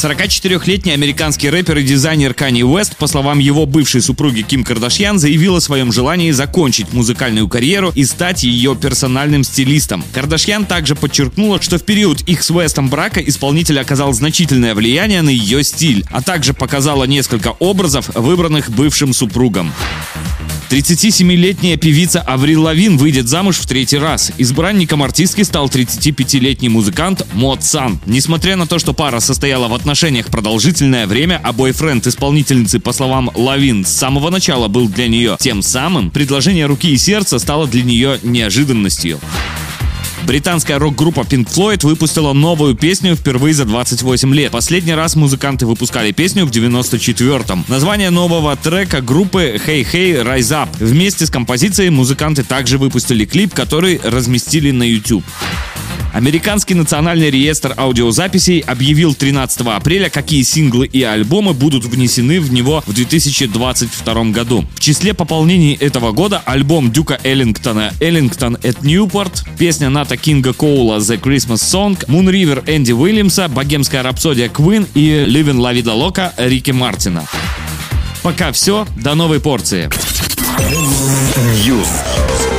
44-летний американский рэпер и дизайнер Кани Уэст, по словам его бывшей супруги Ким Кардашьян, заявил о своем желании закончить музыкальную карьеру и стать ее персональным стилистом. Кардашьян также подчеркнула, что в период их с Уэстом брака исполнитель оказал значительное влияние на ее стиль, а также показала несколько образов, выбранных бывшим супругом. 37-летняя певица Аврил Лавин выйдет замуж в третий раз. Избранником артистки стал 35-летний музыкант Мод Сан. Несмотря на то, что пара состояла в отношениях продолжительное время, а бойфренд исполнительницы, по словам Лавин, с самого начала был для нее тем самым, предложение руки и сердца стало для нее неожиданностью. Британская рок-группа Pink Floyd выпустила новую песню впервые за 28 лет. Последний раз музыканты выпускали песню в 94-м. Название нового трека группы Hey Hey Rise Up. Вместе с композицией музыканты также выпустили клип, который разместили на YouTube. Американский национальный реестр аудиозаписей объявил 13 апреля, какие синглы и альбомы будут внесены в него в 2022 году. В числе пополнений этого года альбом Дюка Эллингтона «Эллингтон at Newport», песня Ната Кинга Коула «The Christmas Song», Moon River Энди Уильямса, «Богемская рапсодия Queen» и «Living La Vida Loca» Рики Мартина. Пока все, до новой порции. News.